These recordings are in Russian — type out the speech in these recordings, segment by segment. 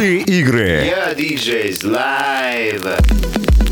Игры. Yeah, DJs live.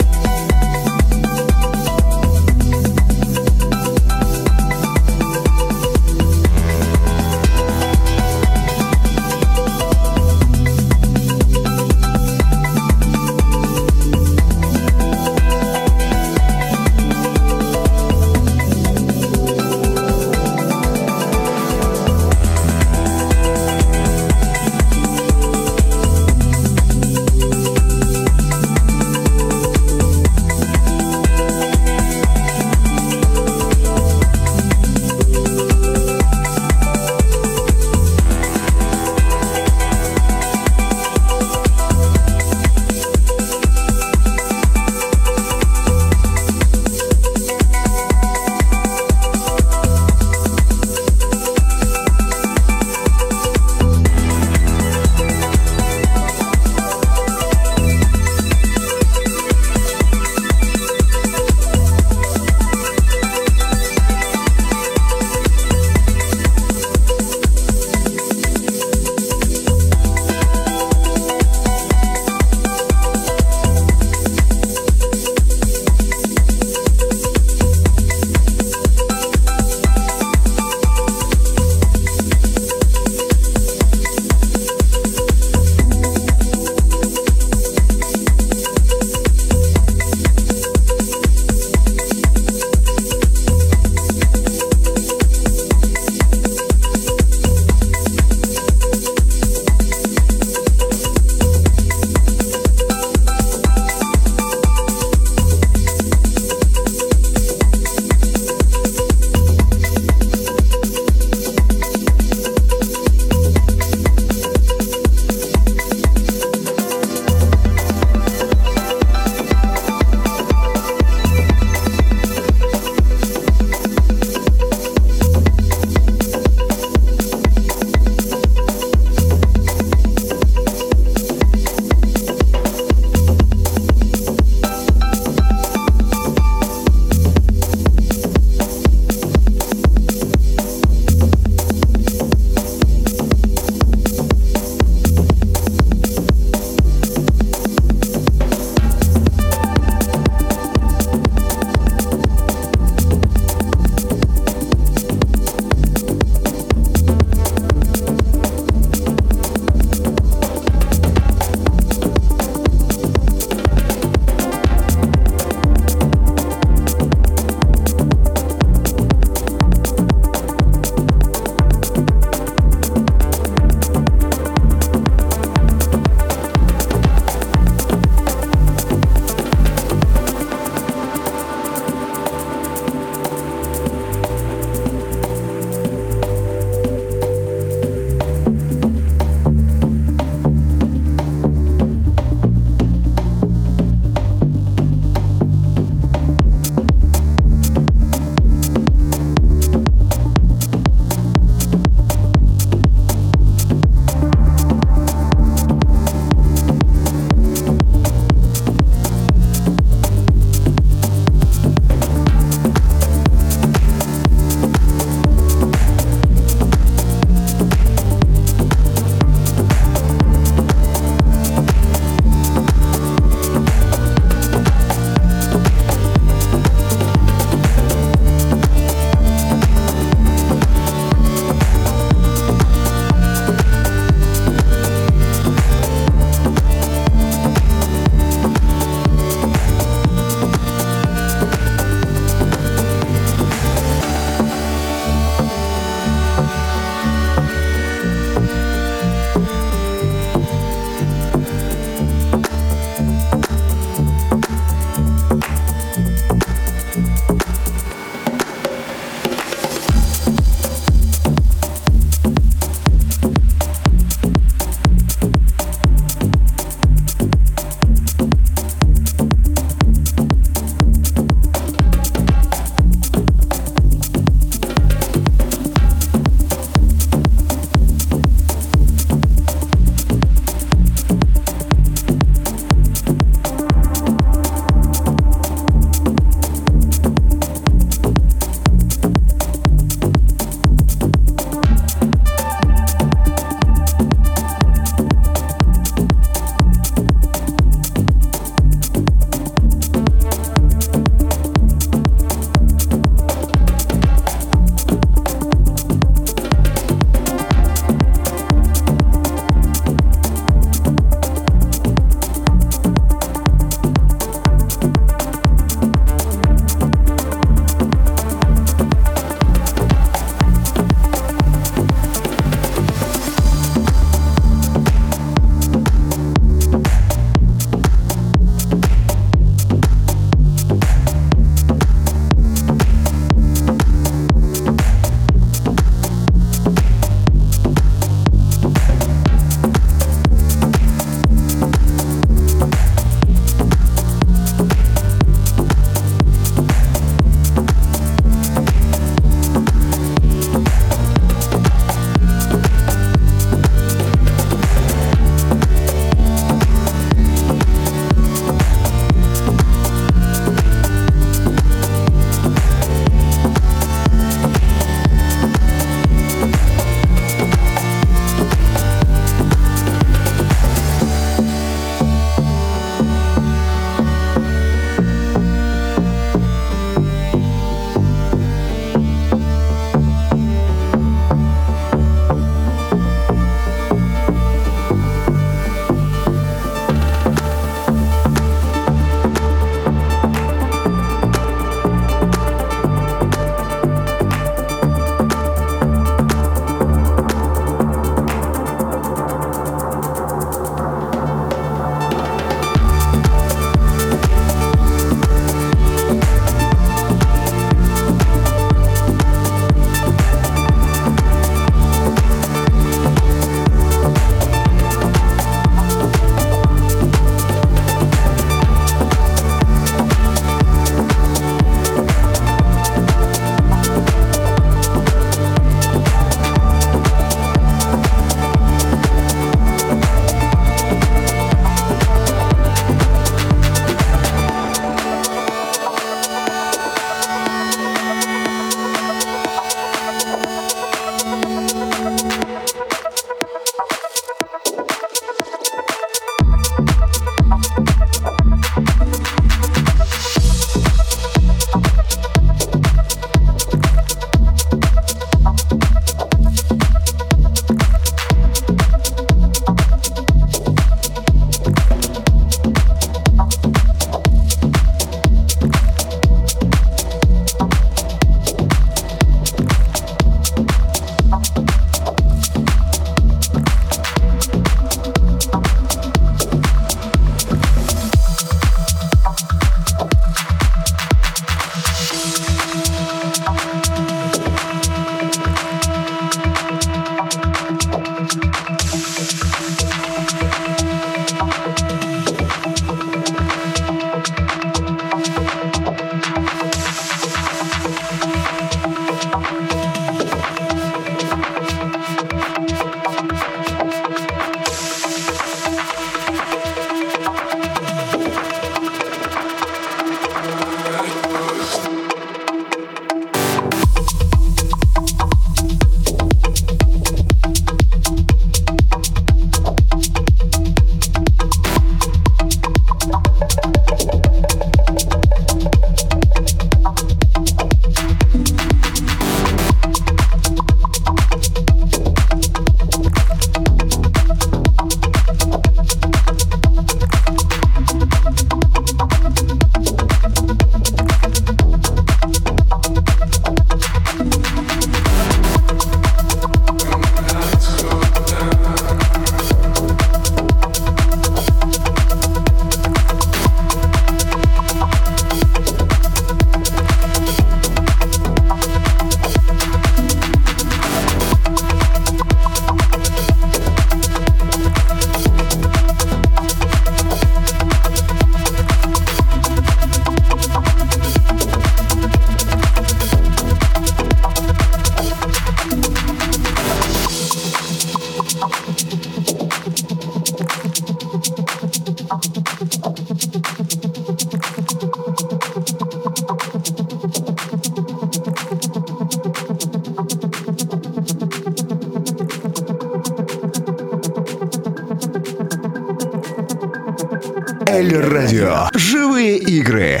Радио. Живые игры.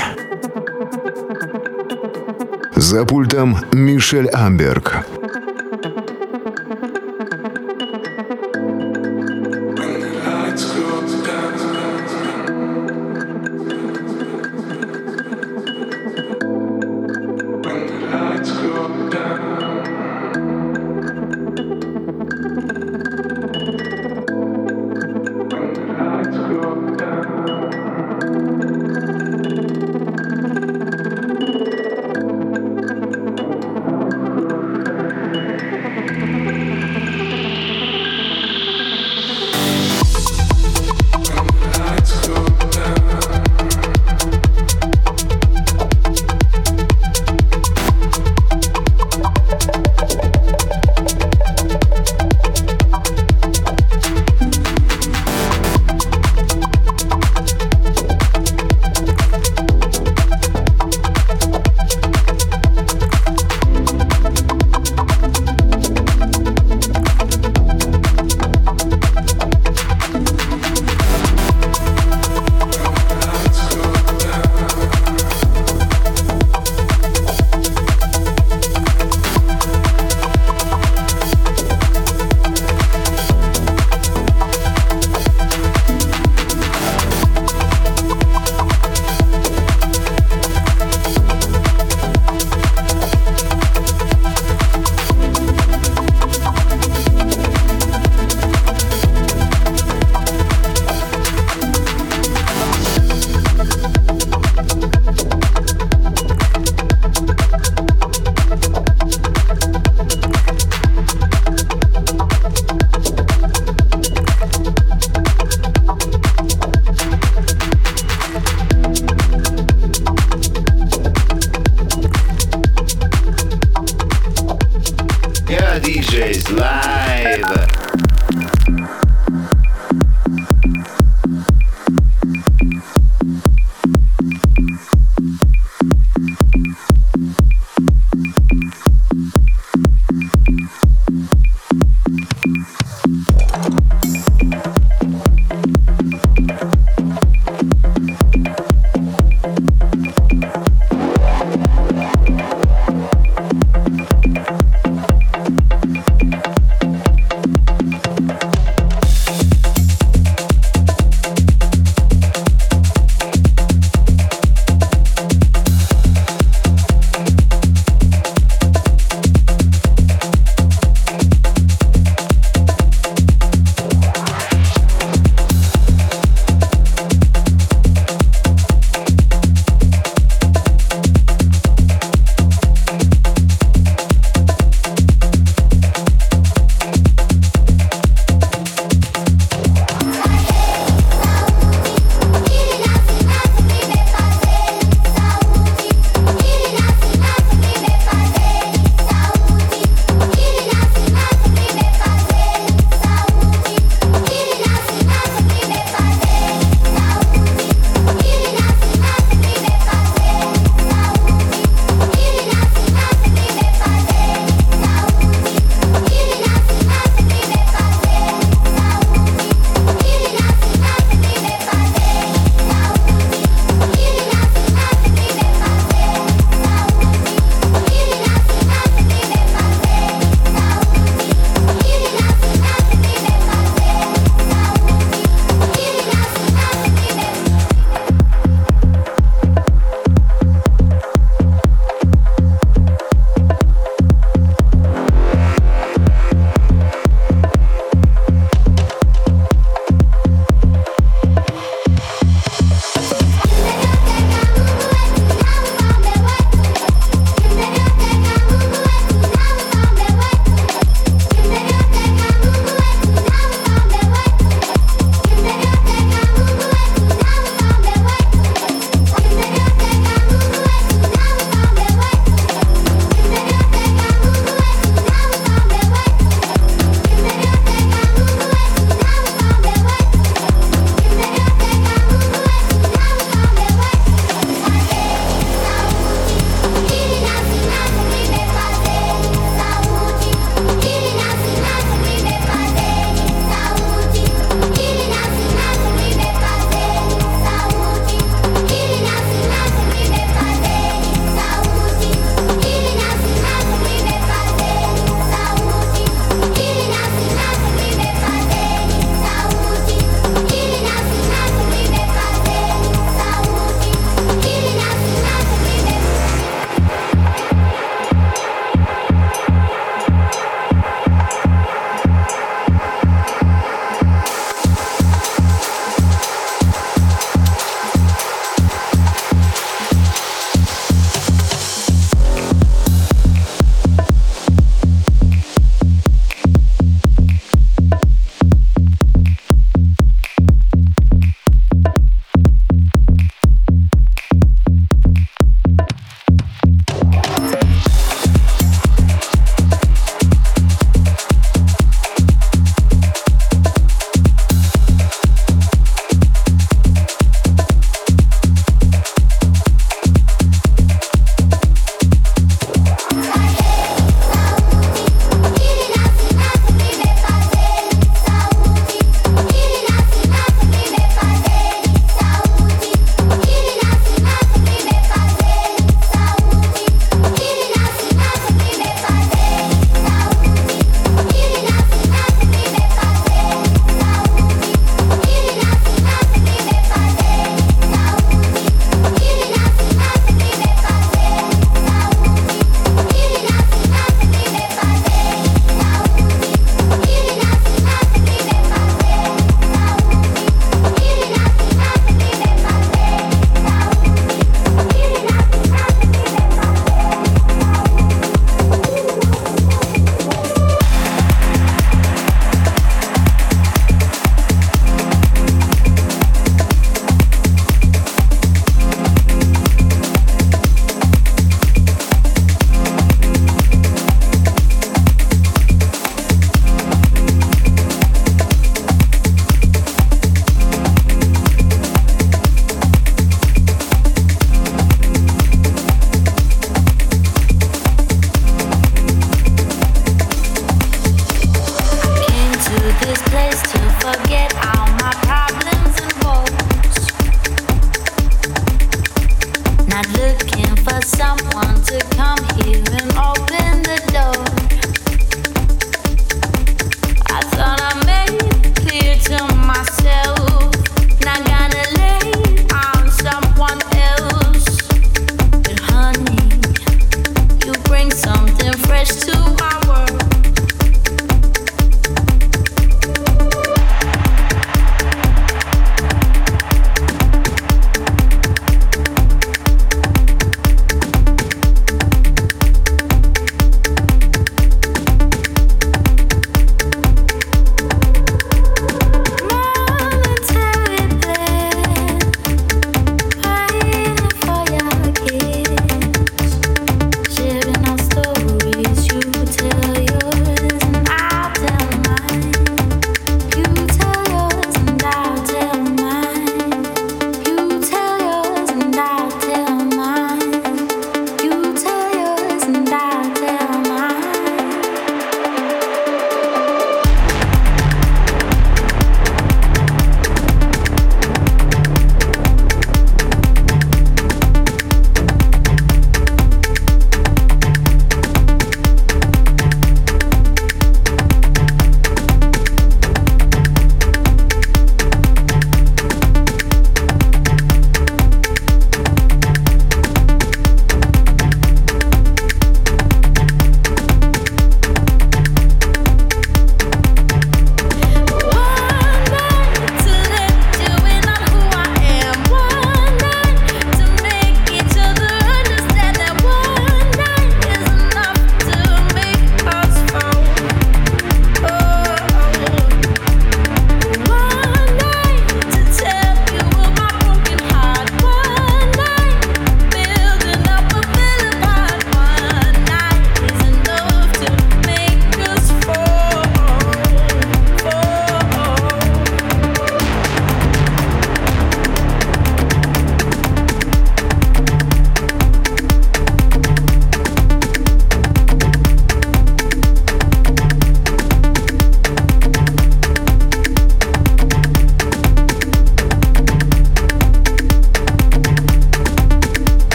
За пультом Мишель Амберг.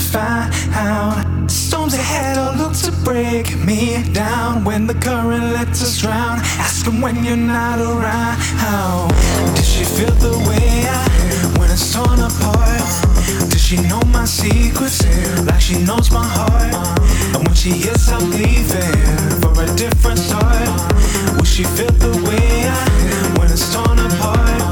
I found. Storms ahead all look to break me down. When the current lets us drown, ask them when you're not around. Does she feel the way I when it's torn apart? Does she know my secrets like she knows my heart? And when she hears I'm leaving for a different start, will she feel the way I when it's torn apart?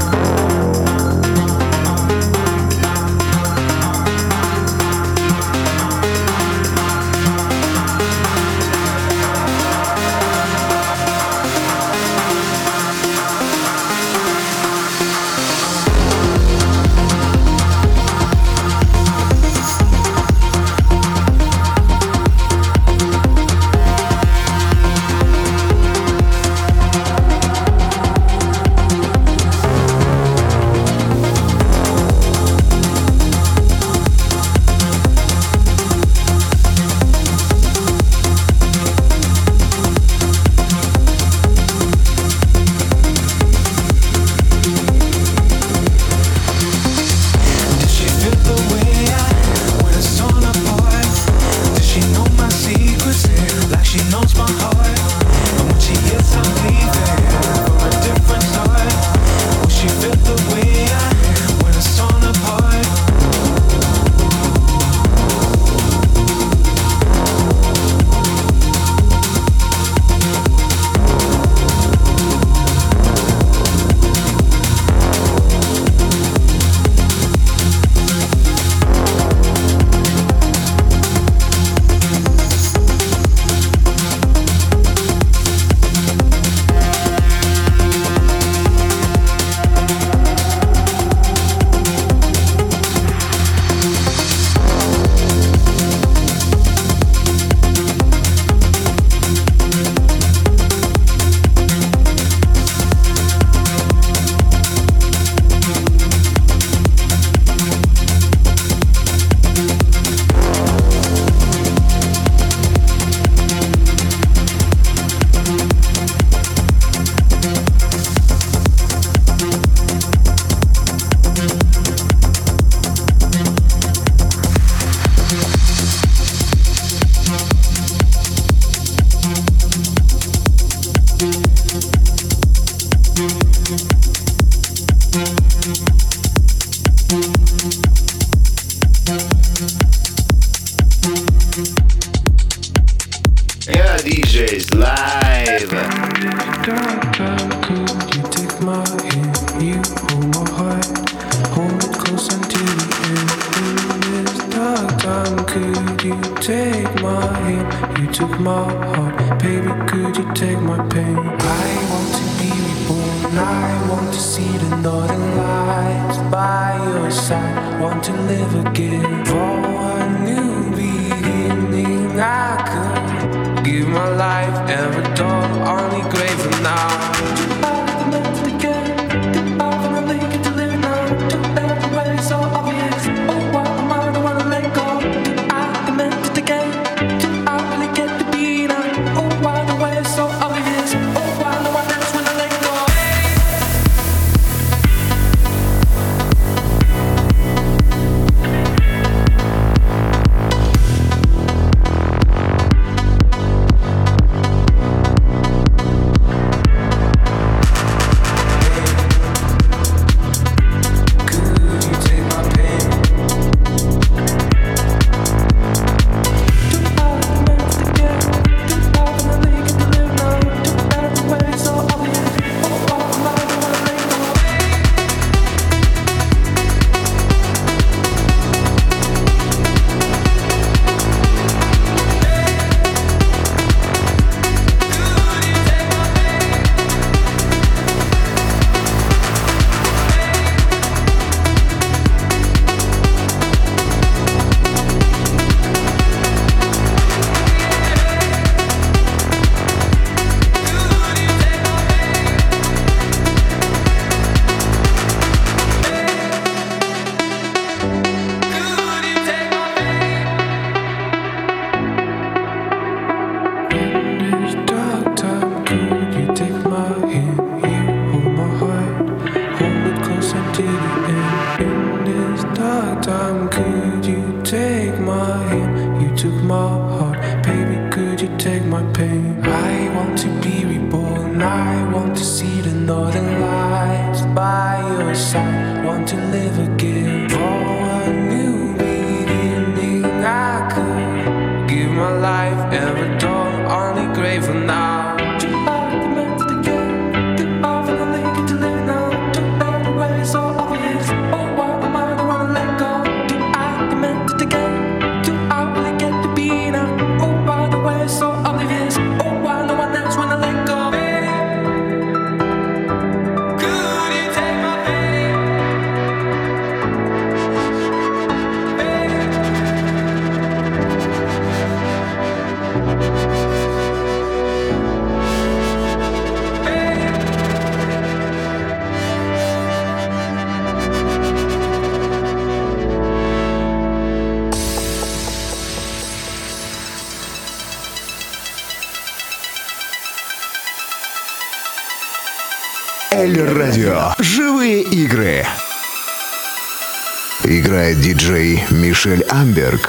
Амберг.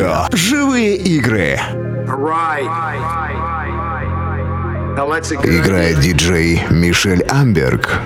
Радио. Живые игры. Играет диджей Мишель Амберг.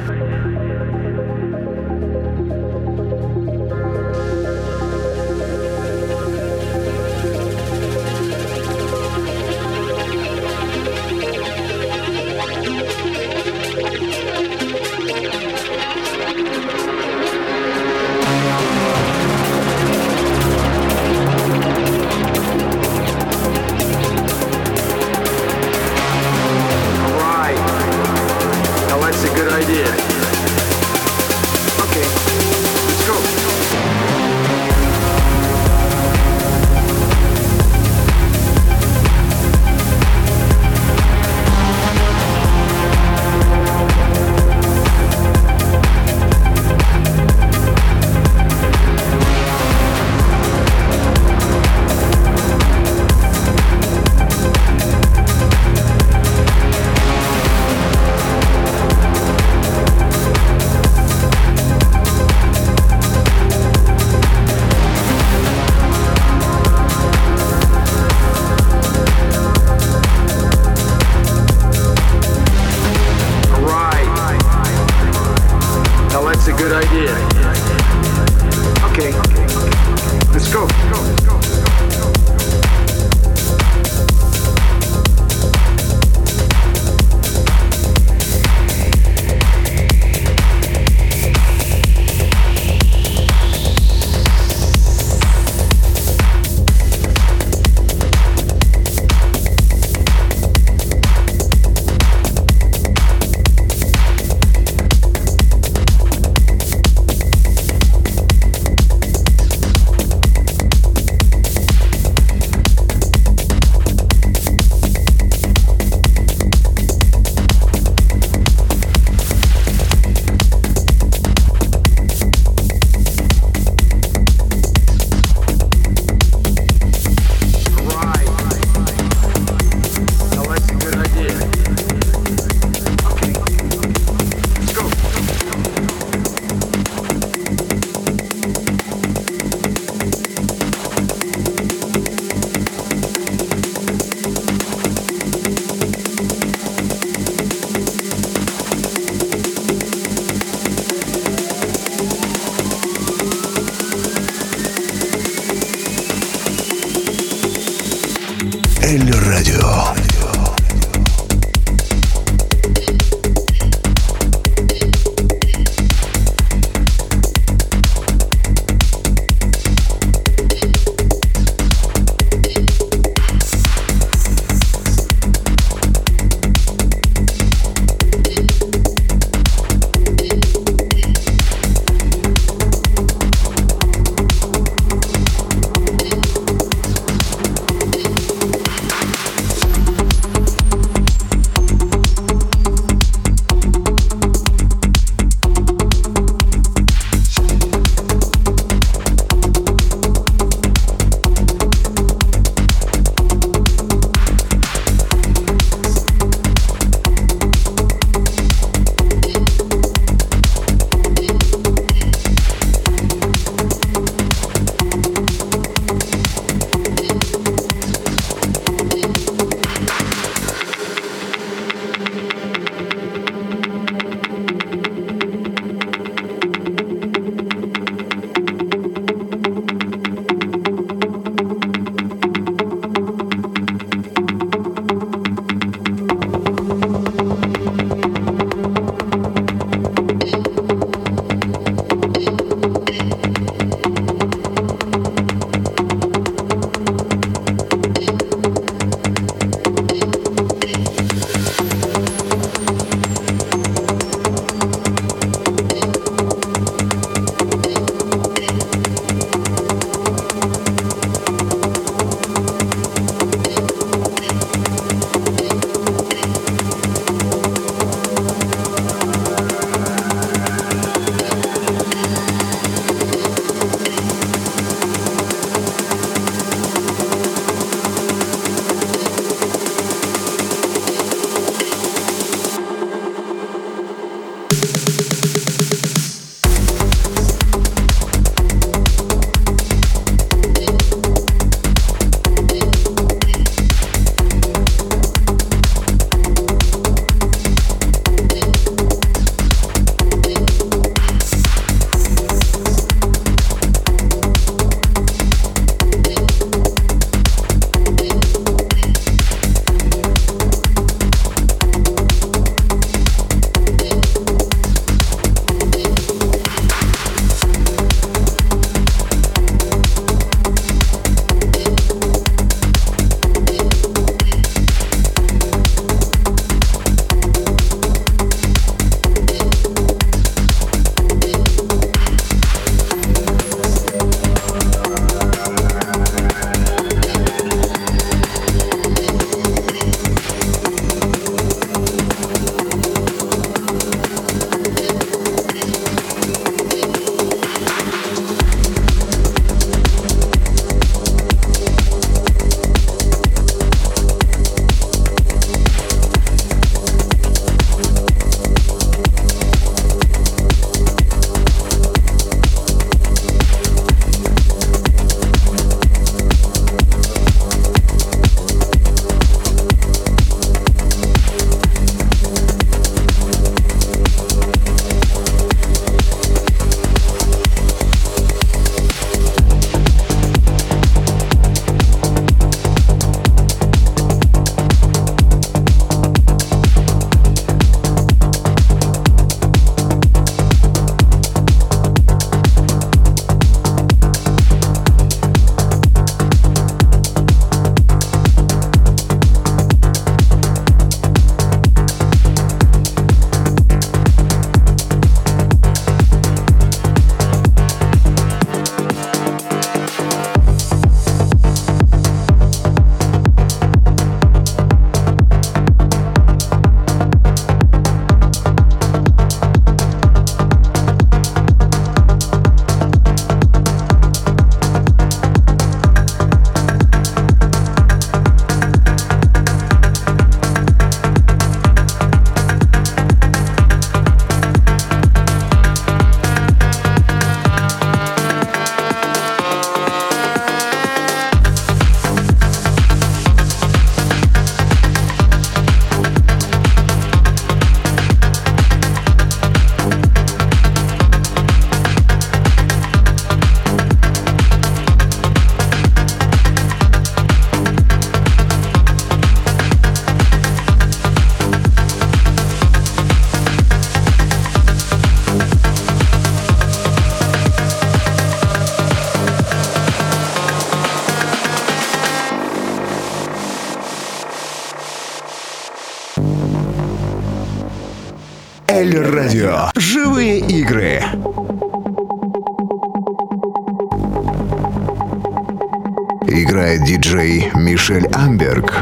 Радио. Живые игры. Играет диджей Мишель Амберг.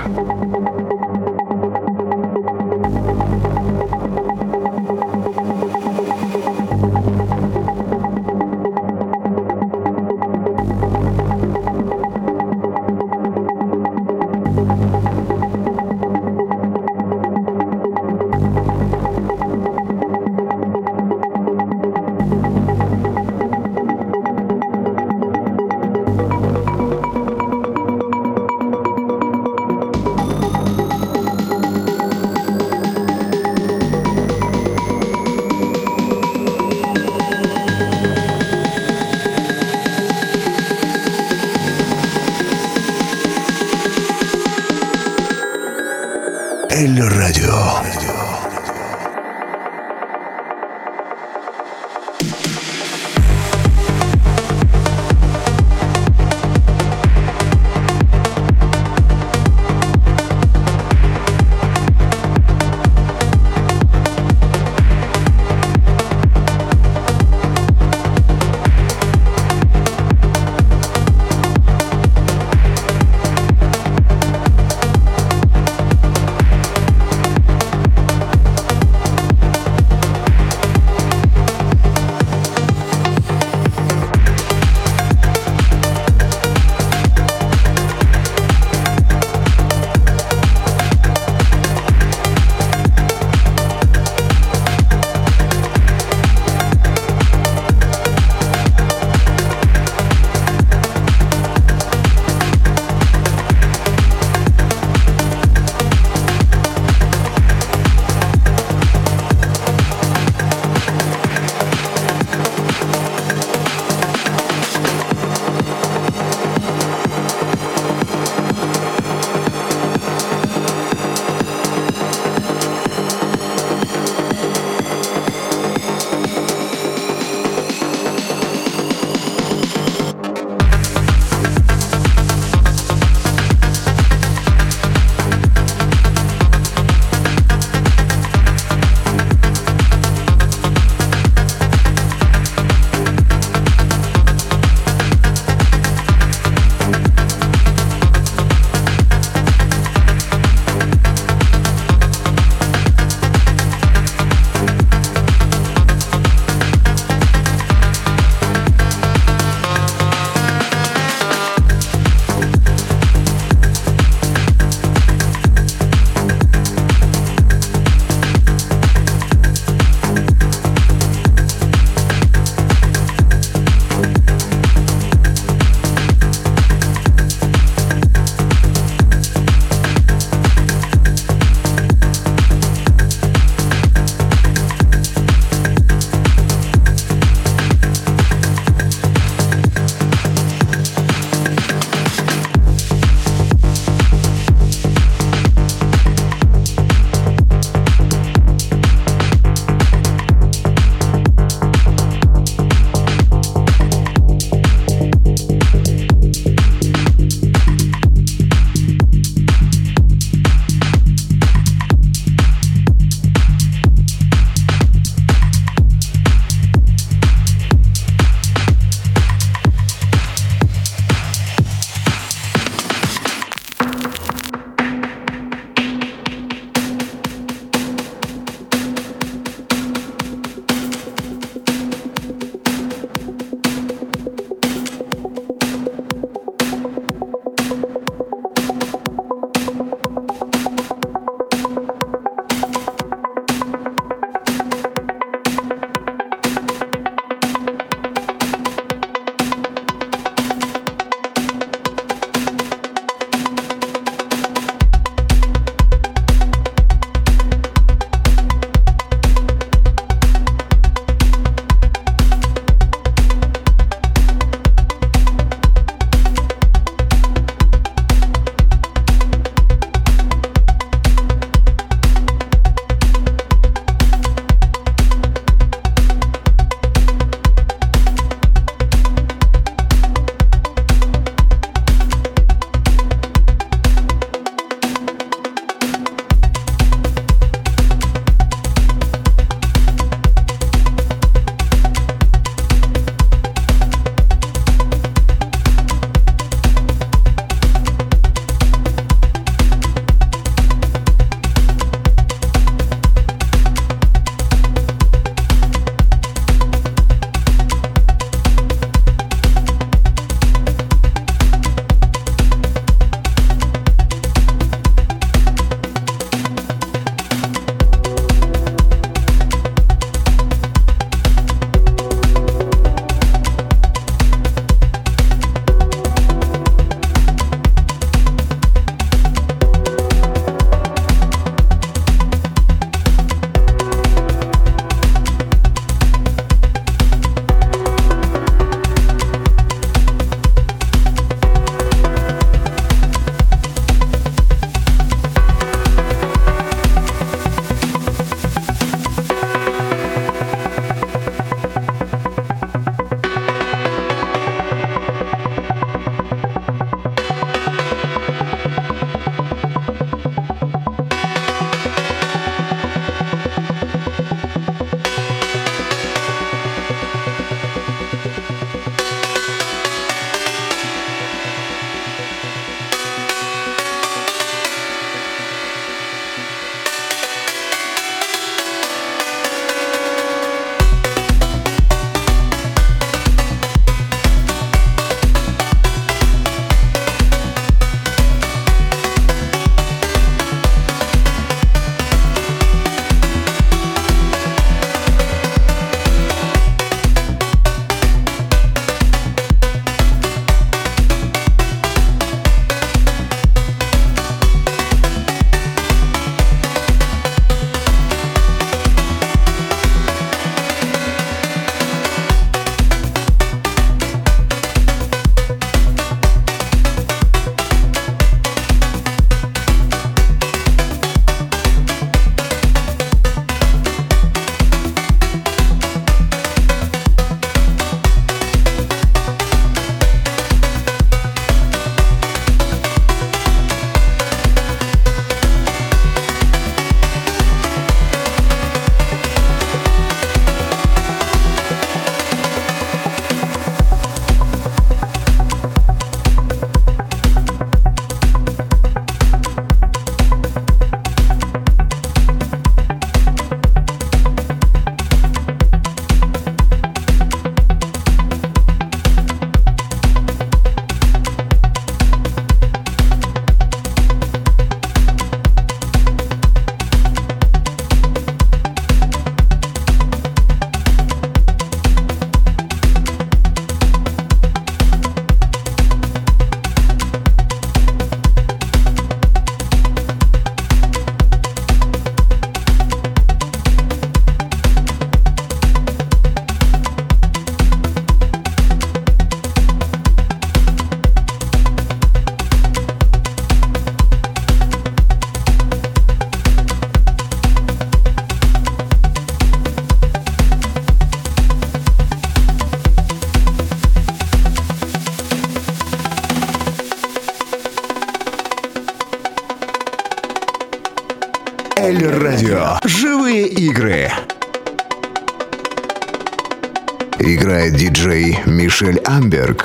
Амберг.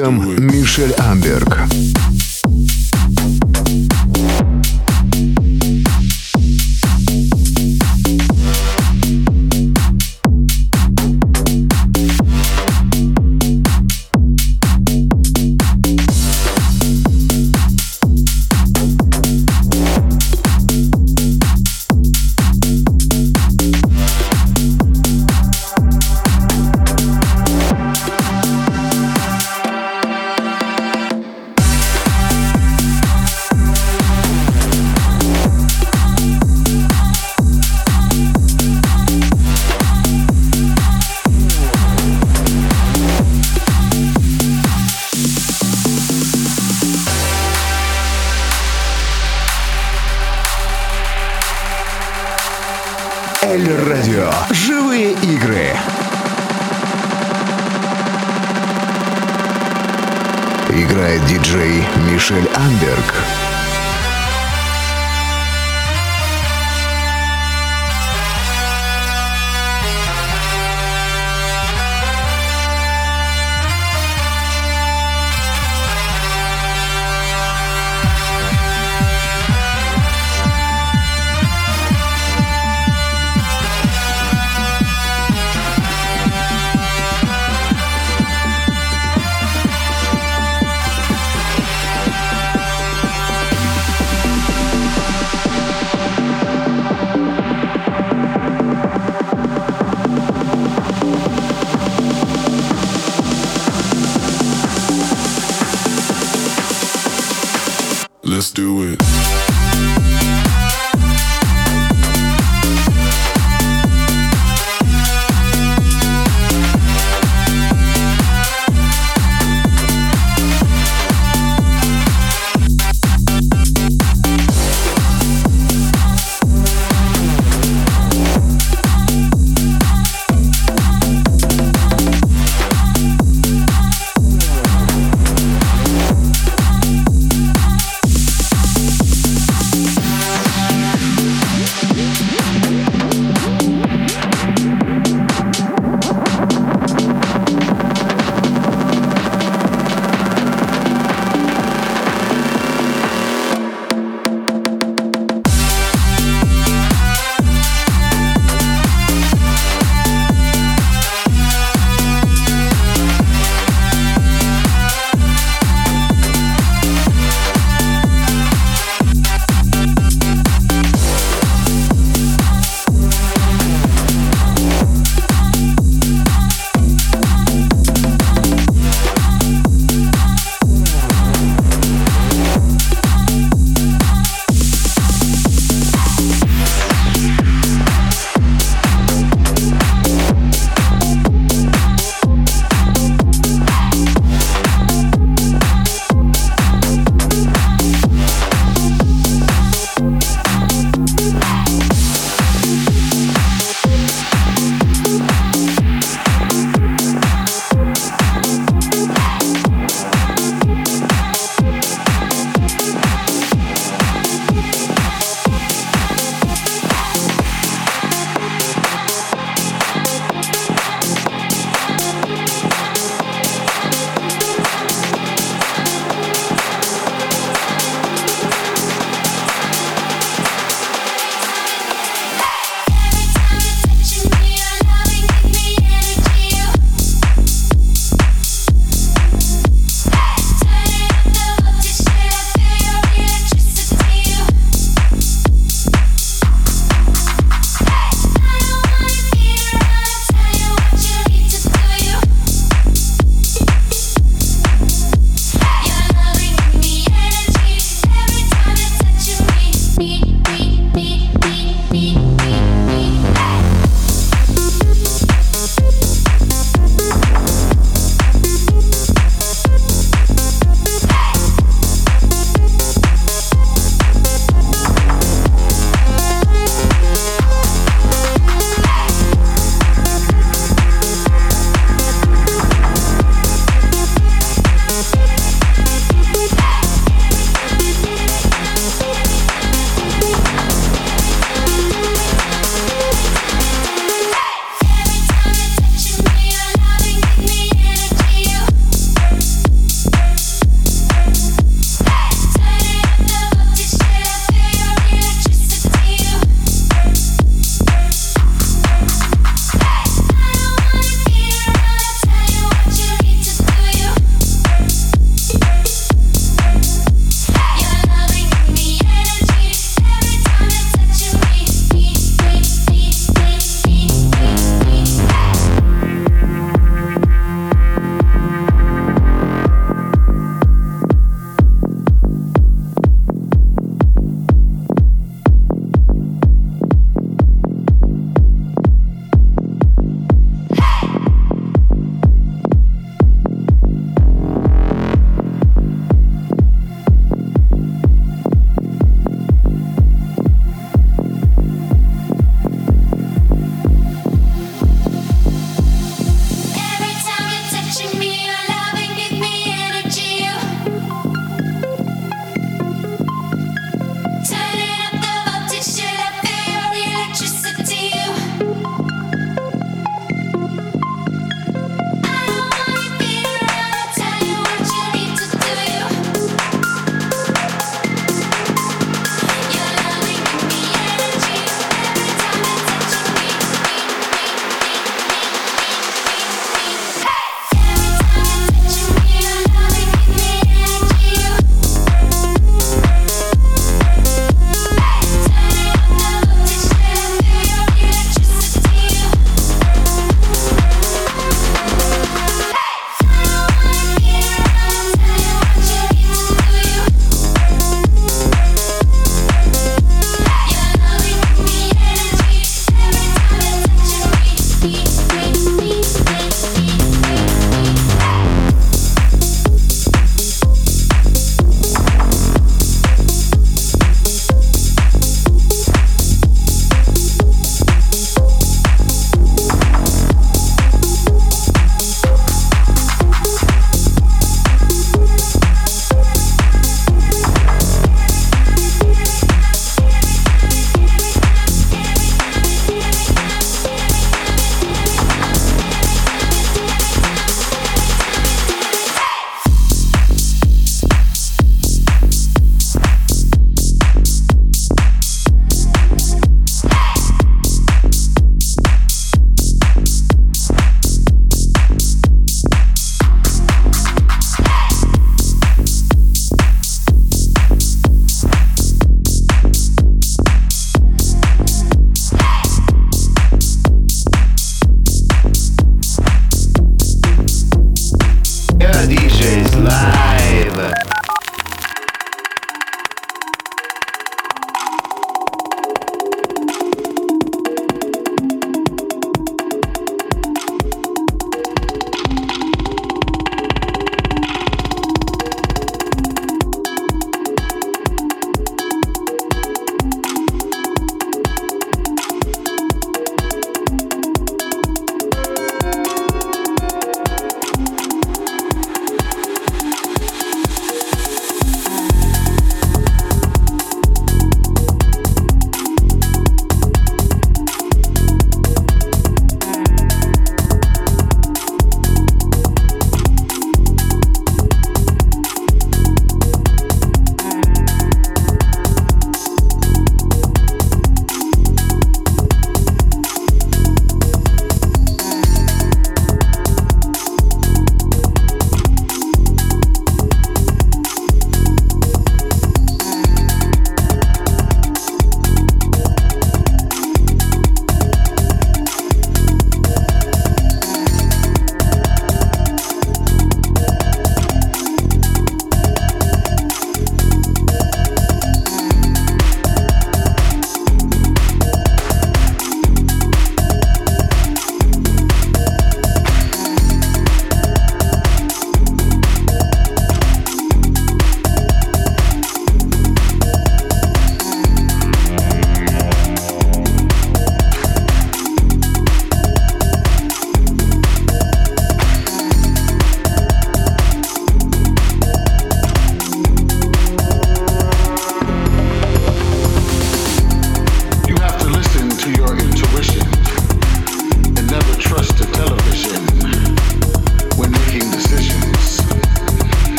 Пультом Мишель Амберг.